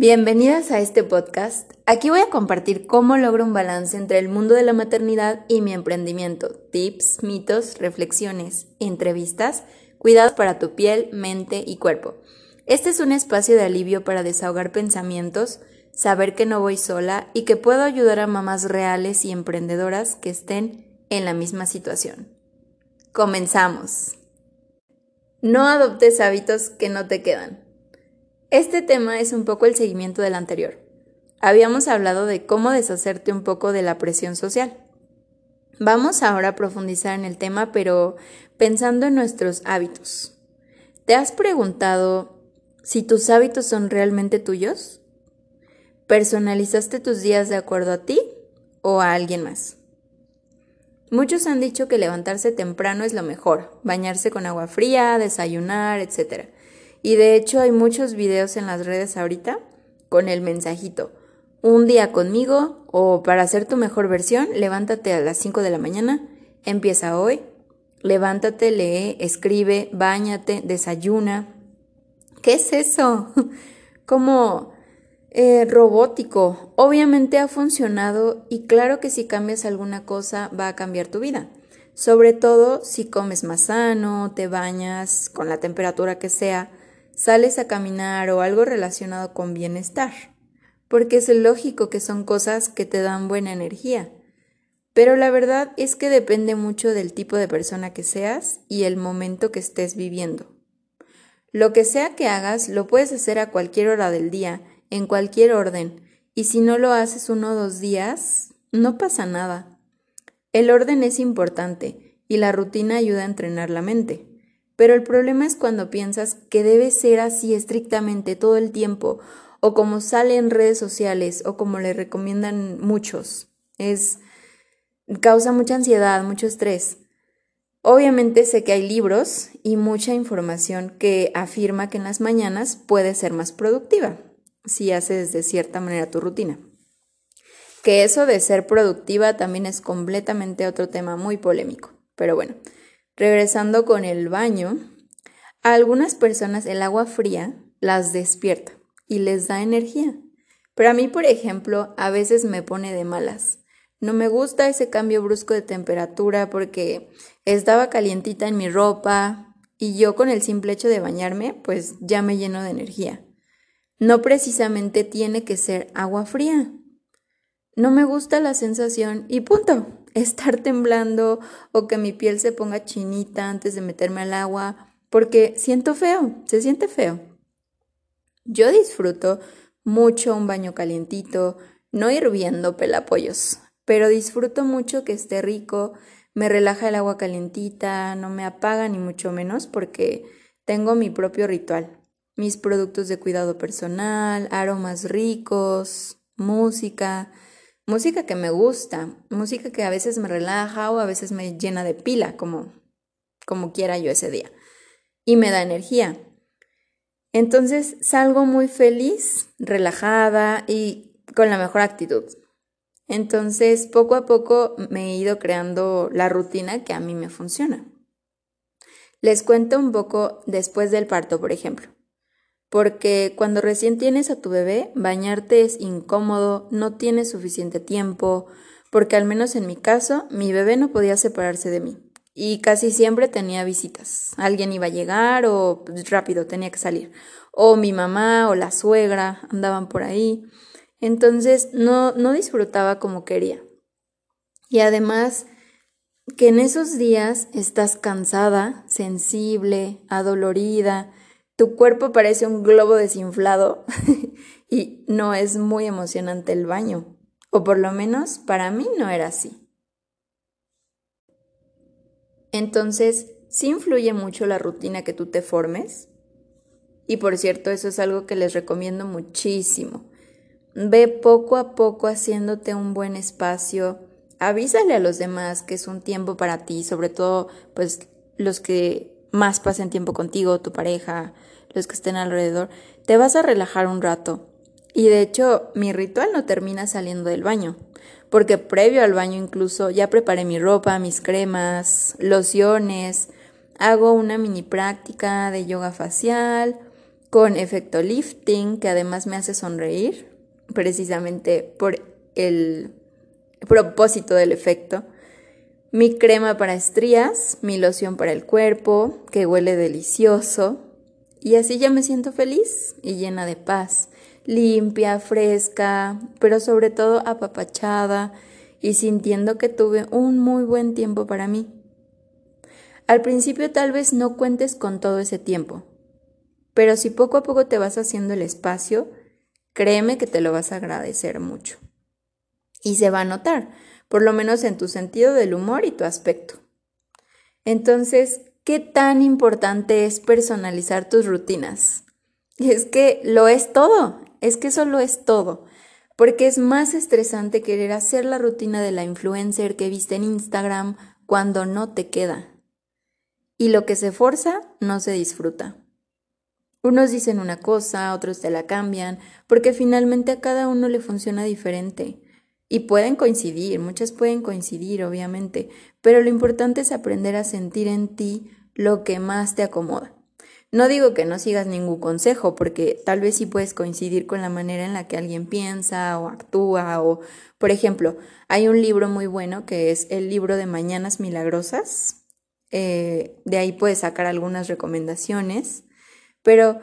Bienvenidas a este podcast. Aquí voy a compartir cómo logro un balance entre el mundo de la maternidad y mi emprendimiento. Tips, mitos, reflexiones, entrevistas, cuidados para tu piel, mente y cuerpo. Este es un espacio de alivio para desahogar pensamientos, saber que no voy sola y que puedo ayudar a mamás reales y emprendedoras que estén en la misma situación. Comenzamos. No adoptes hábitos que no te quedan. Este tema es un poco el seguimiento del anterior. Habíamos hablado de cómo deshacerte un poco de la presión social. Vamos ahora a profundizar en el tema, pero pensando en nuestros hábitos. ¿Te has preguntado si tus hábitos son realmente tuyos? ¿Personalizaste tus días de acuerdo a ti o a alguien más? Muchos han dicho que levantarse temprano es lo mejor, bañarse con agua fría, desayunar, etc. Y de hecho hay muchos videos en las redes ahorita con el mensajito. Un día conmigo o para hacer tu mejor versión, levántate a las 5 de la mañana, empieza hoy, levántate, lee, escribe, bañate, desayuna. ¿Qué es eso? Como eh, robótico. Obviamente ha funcionado y claro que si cambias alguna cosa va a cambiar tu vida. Sobre todo si comes más sano, te bañas con la temperatura que sea, sales a caminar o algo relacionado con bienestar, porque es lógico que son cosas que te dan buena energía. Pero la verdad es que depende mucho del tipo de persona que seas y el momento que estés viviendo. Lo que sea que hagas, lo puedes hacer a cualquier hora del día, en cualquier orden, y si no lo haces uno o dos días, no pasa nada. El orden es importante y la rutina ayuda a entrenar la mente. Pero el problema es cuando piensas que debe ser así estrictamente todo el tiempo, o como sale en redes sociales, o como le recomiendan muchos. Es causa mucha ansiedad, mucho estrés. Obviamente sé que hay libros y mucha información que afirma que en las mañanas puedes ser más productiva si haces de cierta manera tu rutina. Que eso de ser productiva también es completamente otro tema muy polémico. Pero bueno, Regresando con el baño, a algunas personas el agua fría las despierta y les da energía. Pero a mí, por ejemplo, a veces me pone de malas. No me gusta ese cambio brusco de temperatura porque estaba calientita en mi ropa y yo con el simple hecho de bañarme, pues ya me lleno de energía. No precisamente tiene que ser agua fría. No me gusta la sensación y punto estar temblando o que mi piel se ponga chinita antes de meterme al agua, porque siento feo, se siente feo. Yo disfruto mucho un baño calientito, no hirviendo pelapollos, pero disfruto mucho que esté rico, me relaja el agua calientita, no me apaga ni mucho menos porque tengo mi propio ritual, mis productos de cuidado personal, aromas ricos, música, música que me gusta, música que a veces me relaja o a veces me llena de pila, como, como quiera yo ese día, y me da energía. Entonces salgo muy feliz, relajada y con la mejor actitud. Entonces, poco a poco me he ido creando la rutina que a mí me funciona. Les cuento un poco después del parto, por ejemplo porque cuando recién tienes a tu bebé, bañarte es incómodo, no tienes suficiente tiempo, porque al menos en mi caso, mi bebé no podía separarse de mí y casi siempre tenía visitas. Alguien iba a llegar o pues, rápido tenía que salir. O mi mamá o la suegra andaban por ahí. Entonces no, no disfrutaba como quería. Y además que en esos días estás cansada, sensible, adolorida, tu cuerpo parece un globo desinflado y no es muy emocionante el baño. O por lo menos para mí no era así. Entonces, ¿sí influye mucho la rutina que tú te formes? Y por cierto, eso es algo que les recomiendo muchísimo. Ve poco a poco haciéndote un buen espacio. Avísale a los demás que es un tiempo para ti, sobre todo pues los que más pasen tiempo contigo, tu pareja, los que estén alrededor, te vas a relajar un rato. Y de hecho, mi ritual no termina saliendo del baño, porque previo al baño incluso ya preparé mi ropa, mis cremas, lociones, hago una mini práctica de yoga facial con efecto lifting, que además me hace sonreír, precisamente por el propósito del efecto. Mi crema para estrías, mi loción para el cuerpo, que huele delicioso. Y así ya me siento feliz y llena de paz, limpia, fresca, pero sobre todo apapachada y sintiendo que tuve un muy buen tiempo para mí. Al principio tal vez no cuentes con todo ese tiempo, pero si poco a poco te vas haciendo el espacio, créeme que te lo vas a agradecer mucho. Y se va a notar, por lo menos en tu sentido del humor y tu aspecto. Entonces, ¿qué tan importante es personalizar tus rutinas? Y es que lo es todo, es que eso lo es todo, porque es más estresante querer hacer la rutina de la influencer que viste en Instagram cuando no te queda. Y lo que se forza no se disfruta. Unos dicen una cosa, otros te la cambian, porque finalmente a cada uno le funciona diferente. Y pueden coincidir, muchas pueden coincidir, obviamente, pero lo importante es aprender a sentir en ti lo que más te acomoda. No digo que no sigas ningún consejo, porque tal vez sí puedes coincidir con la manera en la que alguien piensa o actúa, o, por ejemplo, hay un libro muy bueno que es el libro de Mañanas Milagrosas. Eh, de ahí puedes sacar algunas recomendaciones, pero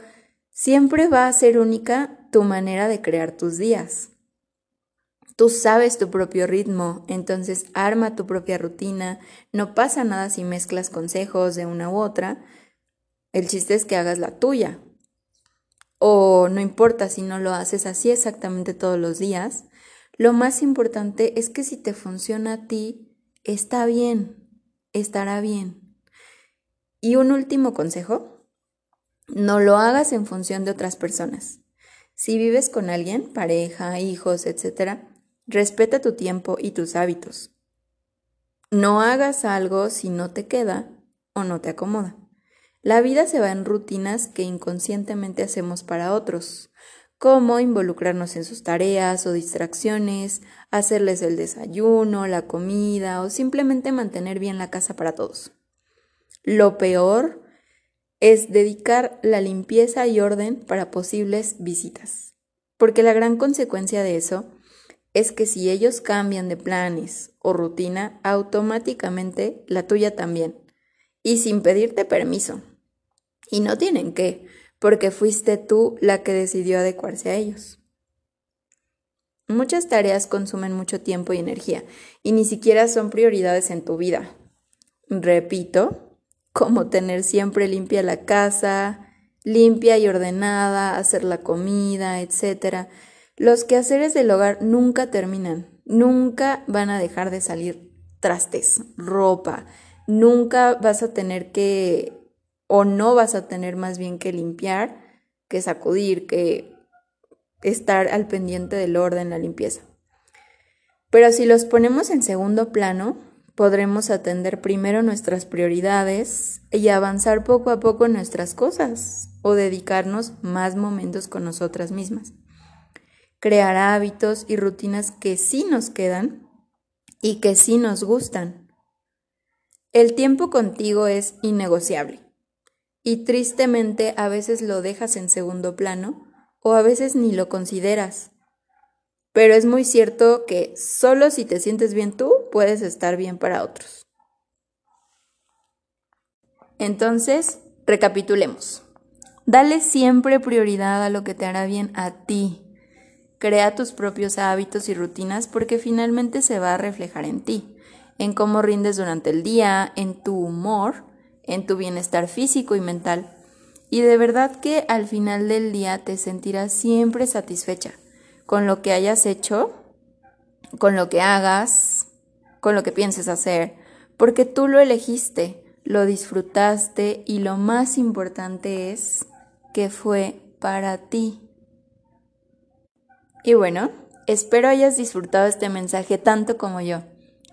siempre va a ser única tu manera de crear tus días. Tú sabes tu propio ritmo, entonces arma tu propia rutina. No pasa nada si mezclas consejos de una u otra. El chiste es que hagas la tuya. O no importa si no lo haces así exactamente todos los días. Lo más importante es que si te funciona a ti, está bien, estará bien. Y un último consejo, no lo hagas en función de otras personas. Si vives con alguien, pareja, hijos, etcétera, Respeta tu tiempo y tus hábitos. No hagas algo si no te queda o no te acomoda. La vida se va en rutinas que inconscientemente hacemos para otros, como involucrarnos en sus tareas o distracciones, hacerles el desayuno, la comida o simplemente mantener bien la casa para todos. Lo peor es dedicar la limpieza y orden para posibles visitas, porque la gran consecuencia de eso es que si ellos cambian de planes o rutina, automáticamente la tuya también. Y sin pedirte permiso. Y no tienen que, porque fuiste tú la que decidió adecuarse a ellos. Muchas tareas consumen mucho tiempo y energía y ni siquiera son prioridades en tu vida. Repito, como tener siempre limpia la casa, limpia y ordenada, hacer la comida, etc. Los quehaceres del hogar nunca terminan, nunca van a dejar de salir trastes, ropa, nunca vas a tener que, o no vas a tener más bien que limpiar, que sacudir, que estar al pendiente del orden, la limpieza. Pero si los ponemos en segundo plano, podremos atender primero nuestras prioridades y avanzar poco a poco en nuestras cosas o dedicarnos más momentos con nosotras mismas crear hábitos y rutinas que sí nos quedan y que sí nos gustan. El tiempo contigo es innegociable y tristemente a veces lo dejas en segundo plano o a veces ni lo consideras. Pero es muy cierto que solo si te sientes bien tú, puedes estar bien para otros. Entonces, recapitulemos. Dale siempre prioridad a lo que te hará bien a ti, Crea tus propios hábitos y rutinas porque finalmente se va a reflejar en ti, en cómo rindes durante el día, en tu humor, en tu bienestar físico y mental. Y de verdad que al final del día te sentirás siempre satisfecha con lo que hayas hecho, con lo que hagas, con lo que pienses hacer, porque tú lo elegiste, lo disfrutaste y lo más importante es que fue para ti. Y bueno, espero hayas disfrutado este mensaje tanto como yo.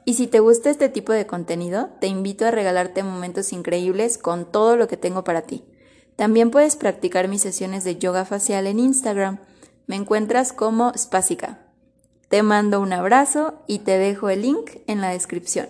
Y si te gusta este tipo de contenido, te invito a regalarte momentos increíbles con todo lo que tengo para ti. También puedes practicar mis sesiones de yoga facial en Instagram. Me encuentras como Spásica. Te mando un abrazo y te dejo el link en la descripción.